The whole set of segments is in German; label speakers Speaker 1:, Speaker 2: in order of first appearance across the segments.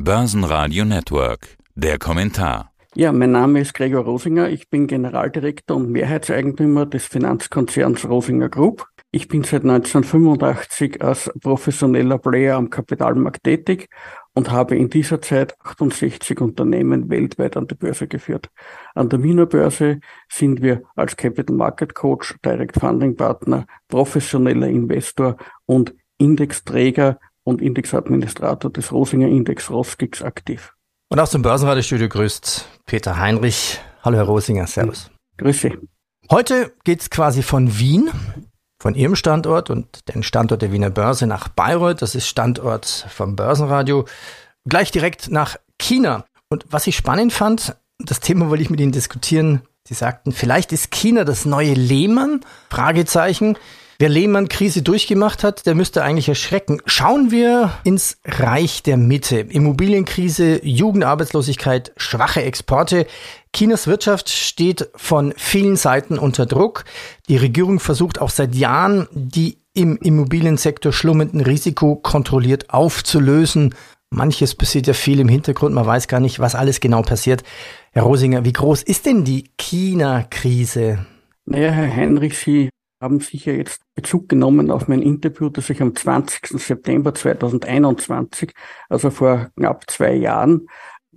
Speaker 1: Börsenradio Network. Der Kommentar.
Speaker 2: Ja, mein Name ist Gregor Rosinger. Ich bin Generaldirektor und Mehrheitseigentümer des Finanzkonzerns Rosinger Group. Ich bin seit 1985 als professioneller Player am Kapitalmarkt tätig und habe in dieser Zeit 68 Unternehmen weltweit an die Börse geführt. An der Wiener Börse sind wir als Capital Market Coach, Direct Funding Partner, professioneller Investor und Indexträger und Indexadministrator des Rosinger Index Roskix aktiv.
Speaker 3: Und aus dem Börsenradiostudio grüßt Peter Heinrich. Hallo Herr Rosinger, Servus.
Speaker 2: Grüße.
Speaker 3: Heute geht's quasi von Wien, von Ihrem Standort und den Standort der Wiener Börse nach Bayreuth. Das ist Standort vom Börsenradio. Gleich direkt nach China. Und was ich spannend fand, das Thema wollte ich mit Ihnen diskutieren. Sie sagten, vielleicht ist China das neue Lehmann? Fragezeichen. Wer Lehmann-Krise durchgemacht hat, der müsste eigentlich erschrecken. Schauen wir ins Reich der Mitte. Immobilienkrise, Jugendarbeitslosigkeit, schwache Exporte. Chinas Wirtschaft steht von vielen Seiten unter Druck. Die Regierung versucht auch seit Jahren, die im Immobiliensektor schlummernden Risiko kontrolliert aufzulösen. Manches passiert ja viel im Hintergrund, man weiß gar nicht, was alles genau passiert. Herr Rosinger, wie groß ist denn die China-Krise?
Speaker 2: Naja, Herr Heinrich, Sie haben sicher jetzt Bezug genommen auf mein Interview, das ich am 20. September 2021, also vor knapp zwei Jahren,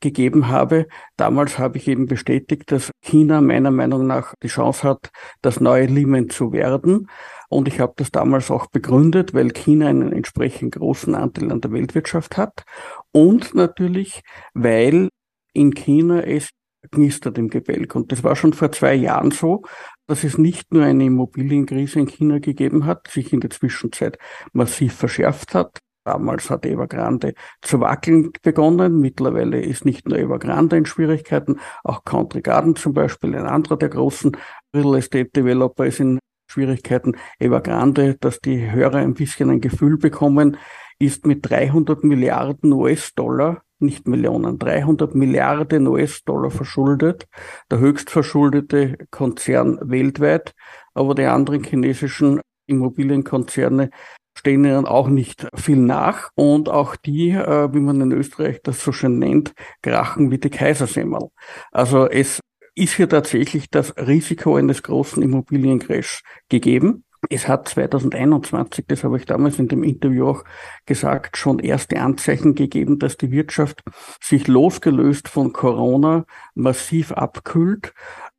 Speaker 2: gegeben habe. Damals habe ich eben bestätigt, dass China meiner Meinung nach die Chance hat, das neue Lehman zu werden. Und ich habe das damals auch begründet, weil China einen entsprechend großen Anteil an der Weltwirtschaft hat. Und natürlich, weil in China es knistert im Gebälk. Und das war schon vor zwei Jahren so, dass es nicht nur eine Immobilienkrise in China gegeben hat, sich in der Zwischenzeit massiv verschärft hat. Damals hat Evergrande zu wackeln begonnen. Mittlerweile ist nicht nur Evergrande in Schwierigkeiten, auch Country Garden zum Beispiel, ein anderer der großen Real Estate Developer ist in Schwierigkeiten. Evergrande, dass die Hörer ein bisschen ein Gefühl bekommen, ist mit 300 Milliarden US-Dollar nicht Millionen, 300 Milliarden US-Dollar verschuldet, der höchst verschuldete Konzern weltweit, aber die anderen chinesischen Immobilienkonzerne stehen ihnen auch nicht viel nach und auch die, äh, wie man in Österreich das so schön nennt, krachen wie die Kaisersemmel. Also es ist hier tatsächlich das Risiko eines großen Immobiliencrash gegeben. Es hat 2021, das habe ich damals in dem Interview auch gesagt, schon erste Anzeichen gegeben, dass die Wirtschaft sich losgelöst von Corona massiv abkühlt.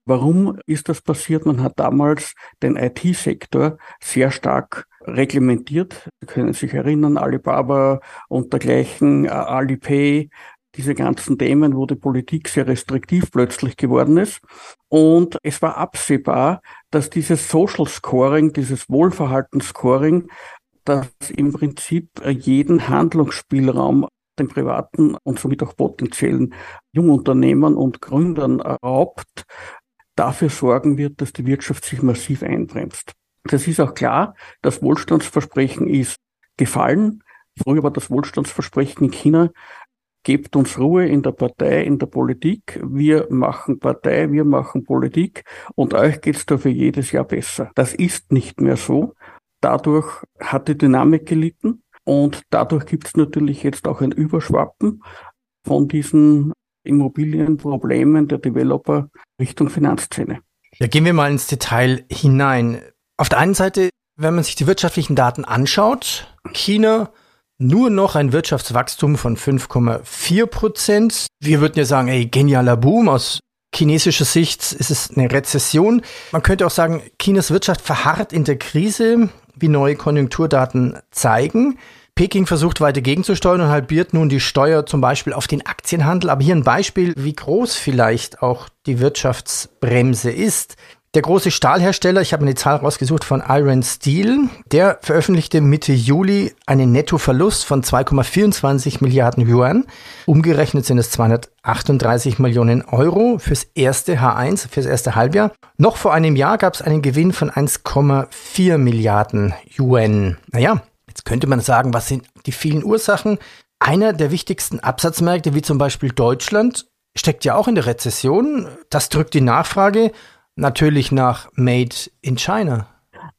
Speaker 2: Warum ist das passiert? Man hat damals den IT-Sektor sehr stark reglementiert. Sie können sich erinnern, Alibaba und dergleichen, Alipay, diese ganzen Themen, wo die Politik sehr restriktiv plötzlich geworden ist. Und es war absehbar, dass dieses Social Scoring, dieses Wohlverhaltensscoring, das im Prinzip jeden Handlungsspielraum den privaten und somit auch potenziellen Jungunternehmern und Gründern raubt, dafür sorgen wird, dass die Wirtschaft sich massiv einbremst. Das ist auch klar, das Wohlstandsversprechen ist gefallen. Früher war das Wohlstandsversprechen in China gebt uns Ruhe in der Partei, in der Politik. Wir machen Partei, wir machen Politik und euch geht's dafür jedes Jahr besser. Das ist nicht mehr so. Dadurch hat die Dynamik gelitten und dadurch gibt's natürlich jetzt auch ein Überschwappen von diesen Immobilienproblemen der Developer Richtung Finanzszene.
Speaker 3: Ja, gehen wir mal ins Detail hinein. Auf der einen Seite, wenn man sich die wirtschaftlichen Daten anschaut, China nur noch ein Wirtschaftswachstum von 5,4 Prozent. Wir würden ja sagen, ey, genialer Boom. Aus chinesischer Sicht ist es eine Rezession. Man könnte auch sagen, Chinas Wirtschaft verharrt in der Krise, wie neue Konjunkturdaten zeigen. Peking versucht weiter gegenzusteuern und halbiert nun die Steuer zum Beispiel auf den Aktienhandel. Aber hier ein Beispiel, wie groß vielleicht auch die Wirtschaftsbremse ist. Der große Stahlhersteller, ich habe eine Zahl rausgesucht von Iron Steel, der veröffentlichte Mitte Juli einen Nettoverlust von 2,24 Milliarden Yuan. Umgerechnet sind es 238 Millionen Euro fürs erste H1, fürs erste Halbjahr. Noch vor einem Jahr gab es einen Gewinn von 1,4 Milliarden Yuan. Naja, jetzt könnte man sagen, was sind die vielen Ursachen? Einer der wichtigsten Absatzmärkte, wie zum Beispiel Deutschland, steckt ja auch in der Rezession. Das drückt die Nachfrage natürlich nach Made in China.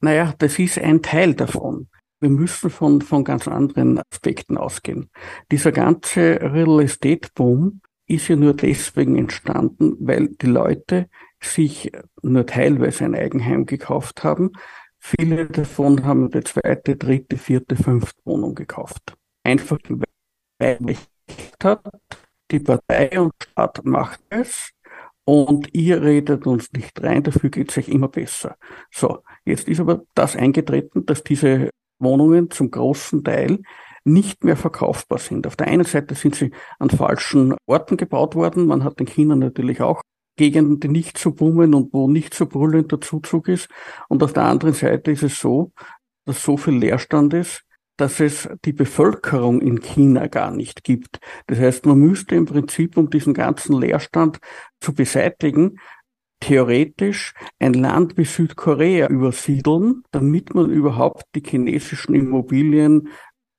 Speaker 2: Naja, das ist ein Teil davon. wir müssen von, von ganz anderen Aspekten ausgehen. Dieser ganze Real Estate Boom ist ja nur deswegen entstanden, weil die Leute sich nur teilweise ein Eigenheim gekauft haben. Viele davon haben die zweite, dritte, vierte, fünfte Wohnung gekauft. Einfach weil hat, die Partei und Staat macht es und ihr redet uns nicht rein, dafür geht es euch immer besser. So, jetzt ist aber das eingetreten, dass diese Wohnungen zum großen Teil nicht mehr verkaufbar sind. Auf der einen Seite sind sie an falschen Orten gebaut worden. Man hat in China natürlich auch Gegenden, die nicht so boomen und wo nicht so brüllend der Zuzug ist. Und auf der anderen Seite ist es so, dass so viel Leerstand ist, dass es die Bevölkerung in China gar nicht gibt. Das heißt, man müsste im Prinzip, um diesen ganzen Leerstand zu beseitigen, theoretisch ein Land wie Südkorea übersiedeln, damit man überhaupt die chinesischen Immobilien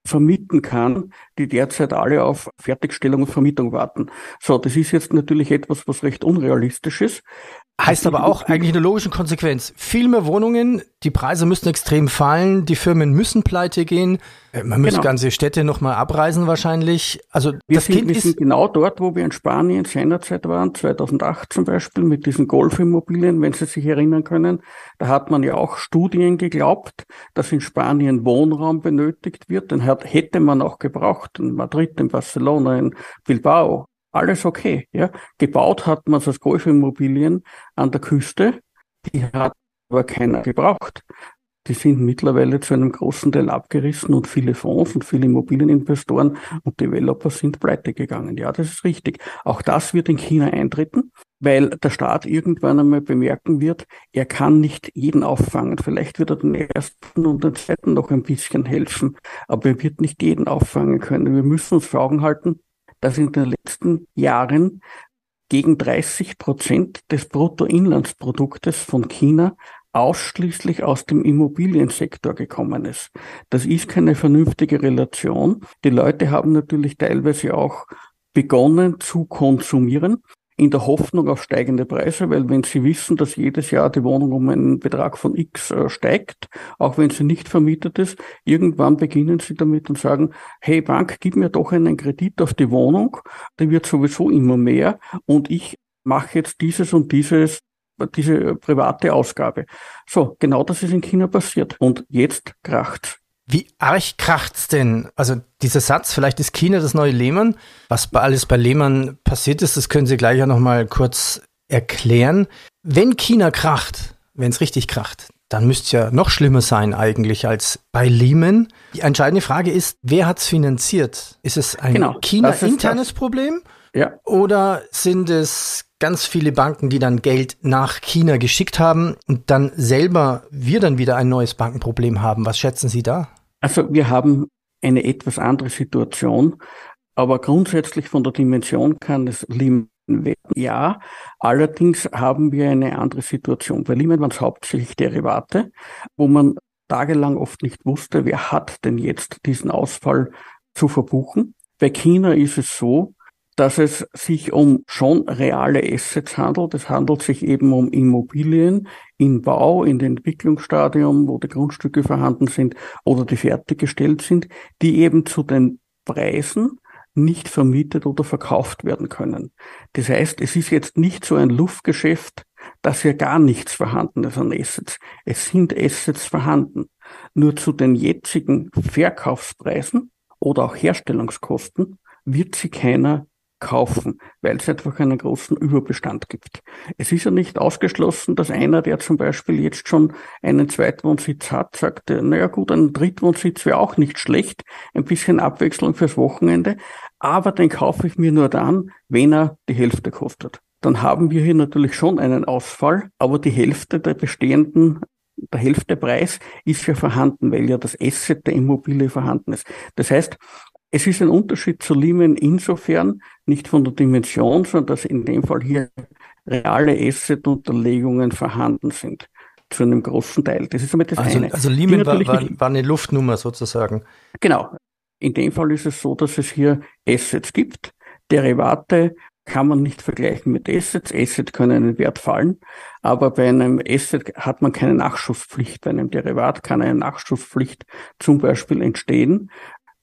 Speaker 2: vermieten kann, die derzeit alle auf Fertigstellung und Vermietung warten. So, das ist jetzt natürlich etwas, was recht unrealistisch ist.
Speaker 3: Heißt aber auch eigentlich eine logische Konsequenz. Viel mehr Wohnungen, die Preise müssen extrem fallen, die Firmen müssen pleite gehen, äh, man müsste genau. ganze Städte nochmal abreisen wahrscheinlich. Also
Speaker 2: wir das sind, Kind wir sind genau dort, wo wir in Spanien seinerzeit waren, 2008 zum Beispiel, mit diesen Golfimmobilien, wenn Sie sich erinnern können. Da hat man ja auch Studien geglaubt, dass in Spanien Wohnraum benötigt wird. Den hat, hätte man auch gebraucht in Madrid, in Barcelona, in Bilbao alles okay. Ja. Gebaut hat man es als Golfimmobilien an der Küste, die hat aber keiner gebraucht. Die sind mittlerweile zu einem großen Teil abgerissen und viele Fonds und viele Immobilieninvestoren und Developer sind pleite gegangen. Ja, das ist richtig. Auch das wird in China eintreten, weil der Staat irgendwann einmal bemerken wird, er kann nicht jeden auffangen. Vielleicht wird er den ersten und den zweiten noch ein bisschen helfen, aber er wird nicht jeden auffangen können. Wir müssen uns vor Augen halten, dass in den letzten Jahren gegen 30 Prozent des Bruttoinlandsproduktes von China ausschließlich aus dem Immobiliensektor gekommen ist. Das ist keine vernünftige Relation. Die Leute haben natürlich teilweise auch begonnen zu konsumieren in der Hoffnung auf steigende Preise, weil wenn Sie wissen, dass jedes Jahr die Wohnung um einen Betrag von X äh, steigt, auch wenn sie nicht vermietet ist, irgendwann beginnen Sie damit und sagen, hey Bank, gib mir doch einen Kredit auf die Wohnung, die wird sowieso immer mehr und ich mache jetzt dieses und dieses diese private Ausgabe. So, genau das ist in China passiert. Und jetzt kracht's.
Speaker 3: Wie arg kracht's denn? Also dieser Satz, vielleicht ist China das neue Lehman. Was bei alles bei Lehman passiert ist, das können Sie gleich ja nochmal kurz erklären. Wenn China kracht, wenn es richtig kracht, dann müsste es ja noch schlimmer sein eigentlich als bei Lehman. Die entscheidende Frage ist, wer hat's finanziert? Ist es ein genau, China-internes Problem? Ja. Oder sind es ganz viele Banken, die dann Geld nach China geschickt haben und dann selber wir dann wieder ein neues Bankenproblem haben? Was schätzen Sie da?
Speaker 2: Also wir haben eine etwas andere Situation, aber grundsätzlich von der Dimension kann es Lehman werden. Ja, allerdings haben wir eine andere Situation. Bei Lehman waren es hauptsächlich Derivate, wo man tagelang oft nicht wusste, wer hat denn jetzt diesen Ausfall zu verbuchen. Bei China ist es so, dass es sich um schon reale Assets handelt. Es handelt sich eben um Immobilien in Bau, in dem Entwicklungsstadium, wo die Grundstücke vorhanden sind oder die fertiggestellt sind, die eben zu den Preisen nicht vermietet oder verkauft werden können. Das heißt, es ist jetzt nicht so ein Luftgeschäft, dass ja gar nichts vorhanden ist an Assets. Es sind Assets vorhanden. Nur zu den jetzigen Verkaufspreisen oder auch Herstellungskosten wird sie keiner kaufen, weil es einfach einen großen Überbestand gibt. Es ist ja nicht ausgeschlossen, dass einer, der zum Beispiel jetzt schon einen Zweitwohnsitz hat, sagt, naja gut, ein Drittwohnsitz wäre auch nicht schlecht, ein bisschen Abwechslung fürs Wochenende, aber den kaufe ich mir nur dann, wenn er die Hälfte kostet. Dann haben wir hier natürlich schon einen Ausfall, aber die Hälfte der bestehenden der Hälfte Preis ist ja vorhanden, weil ja das Asset der Immobilie vorhanden ist. Das heißt, es ist ein Unterschied zu Lehman insofern, nicht von der Dimension, sondern dass in dem Fall hier reale Asset-Unterlegungen vorhanden sind. Zu einem großen Teil. Das ist
Speaker 3: damit das also, eine. Also Lehman war, war, war eine Luftnummer sozusagen.
Speaker 2: Genau. In dem Fall ist es so, dass es hier Assets gibt, Derivate, kann man nicht vergleichen mit Assets. Assets können in Wert fallen, aber bei einem Asset hat man keine Nachschusspflicht. Bei einem Derivat kann eine Nachschusspflicht zum Beispiel entstehen.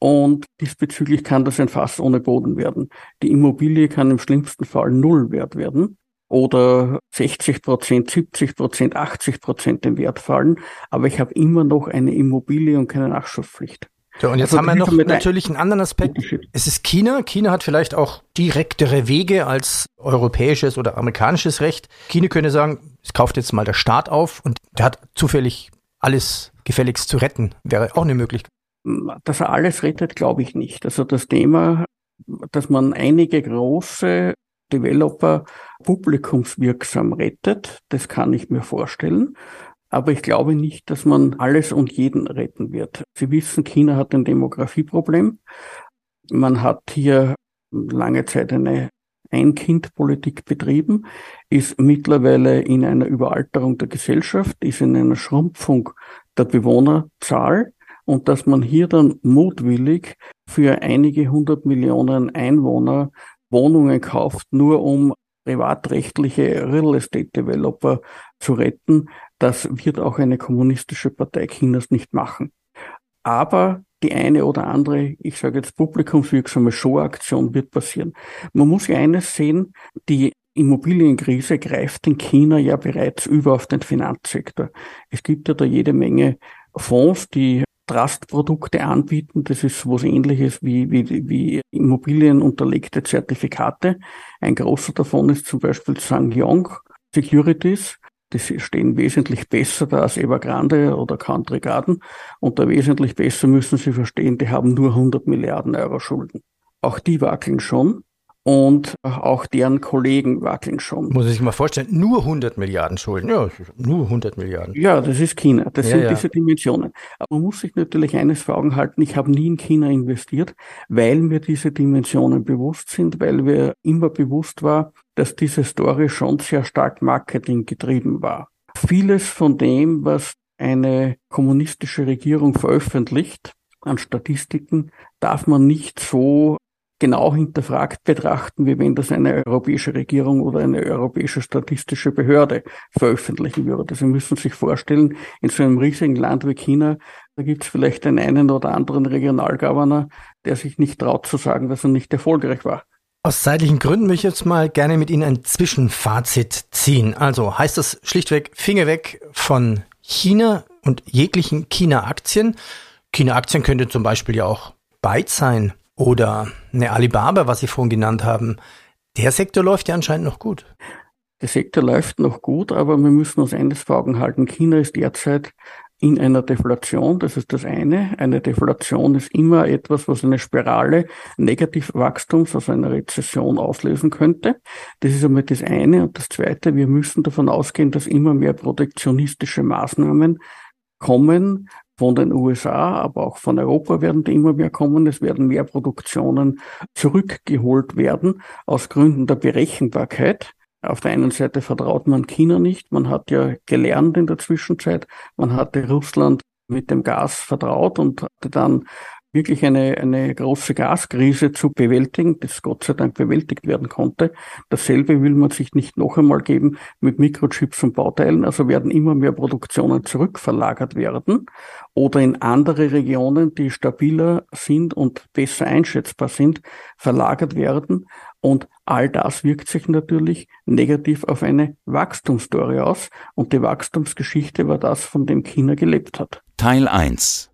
Speaker 2: Und diesbezüglich kann das ein Fass ohne Boden werden. Die Immobilie kann im schlimmsten Fall null wert werden oder 60 Prozent, 70 Prozent, 80 Prozent im Wert fallen. Aber ich habe immer noch eine Immobilie und keine Nachschusspflicht.
Speaker 3: So, und jetzt also, haben wir noch natürlich einen anderen Aspekt. Es ist China. China hat vielleicht auch direktere Wege als europäisches oder amerikanisches Recht. China könnte sagen, es kauft jetzt mal der Staat auf und der hat zufällig alles gefälligst zu retten. Wäre auch eine Möglichkeit.
Speaker 2: Dass er alles rettet, glaube ich nicht. Also das Thema, dass man einige große Developer publikumswirksam rettet, das kann ich mir vorstellen. Aber ich glaube nicht, dass man alles und jeden retten wird. Sie wissen, China hat ein Demografieproblem. Man hat hier lange Zeit eine Ein-Kind-Politik betrieben, ist mittlerweile in einer Überalterung der Gesellschaft, ist in einer Schrumpfung der Bewohnerzahl und dass man hier dann mutwillig für einige hundert Millionen Einwohner Wohnungen kauft, nur um privatrechtliche Real Estate Developer zu retten, das wird auch eine kommunistische Partei Chinas nicht machen. Aber die eine oder andere, ich sage jetzt publikumswirksame Showaktion wird passieren. Man muss ja eines sehen, die Immobilienkrise greift in China ja bereits über auf den Finanzsektor. Es gibt ja da jede Menge Fonds, die Trustprodukte anbieten. Das ist was ähnliches wie, wie, wie Immobilien unterlegte Zertifikate. Ein großer davon ist zum Beispiel Sangyong Securities. Die stehen wesentlich besser da als Evergrande oder Country Garden. Und da wesentlich besser müssen Sie verstehen, die haben nur 100 Milliarden Euro Schulden. Auch die wackeln schon und auch deren Kollegen wackeln schon.
Speaker 3: Muss ich sich mal vorstellen, nur 100 Milliarden Schulden. Ja, nur 100 Milliarden.
Speaker 2: Ja, das ist China. Das ja, sind ja. diese Dimensionen. Aber man muss sich natürlich eines vor Augen halten. Ich habe nie in China investiert, weil mir diese Dimensionen bewusst sind, weil mir immer bewusst war, dass diese Story schon sehr stark Marketing getrieben war. Vieles von dem, was eine kommunistische Regierung veröffentlicht, an Statistiken darf man nicht so genau hinterfragt betrachten, wie wenn das eine europäische Regierung oder eine europäische statistische Behörde veröffentlichen würde. Sie müssen sich vorstellen, in so einem riesigen Land wie China, da gibt es vielleicht den einen oder anderen Regionalgovernor, der sich nicht traut zu sagen, dass er nicht erfolgreich war.
Speaker 3: Aus zeitlichen Gründen möchte ich jetzt mal gerne mit Ihnen ein Zwischenfazit ziehen. Also heißt das schlichtweg Finger weg von China und jeglichen China-Aktien. China-Aktien könnte zum Beispiel ja auch Byte sein. Oder eine Alibaba, was Sie vorhin genannt haben. Der Sektor läuft ja anscheinend noch gut.
Speaker 2: Der Sektor läuft noch gut, aber wir müssen uns eines vor Augen halten. China ist derzeit in einer Deflation. Das ist das eine. Eine Deflation ist immer etwas, was eine Spirale Negativwachstums, also einer Rezession auslösen könnte. Das ist einmal das eine. Und das zweite, wir müssen davon ausgehen, dass immer mehr protektionistische Maßnahmen kommen, von den USA, aber auch von Europa werden die immer mehr kommen. Es werden mehr Produktionen zurückgeholt werden aus Gründen der Berechenbarkeit. Auf der einen Seite vertraut man China nicht. Man hat ja gelernt in der Zwischenzeit. Man hatte Russland mit dem Gas vertraut und hatte dann wirklich eine, eine große Gaskrise zu bewältigen, das Gott sei Dank bewältigt werden konnte. Dasselbe will man sich nicht noch einmal geben mit Mikrochips und Bauteilen. Also werden immer mehr Produktionen zurückverlagert werden oder in andere Regionen, die stabiler sind und besser einschätzbar sind, verlagert werden. Und all das wirkt sich natürlich negativ auf eine Wachstumsstory aus. Und die Wachstumsgeschichte war das, von dem China gelebt hat.
Speaker 1: Teil 1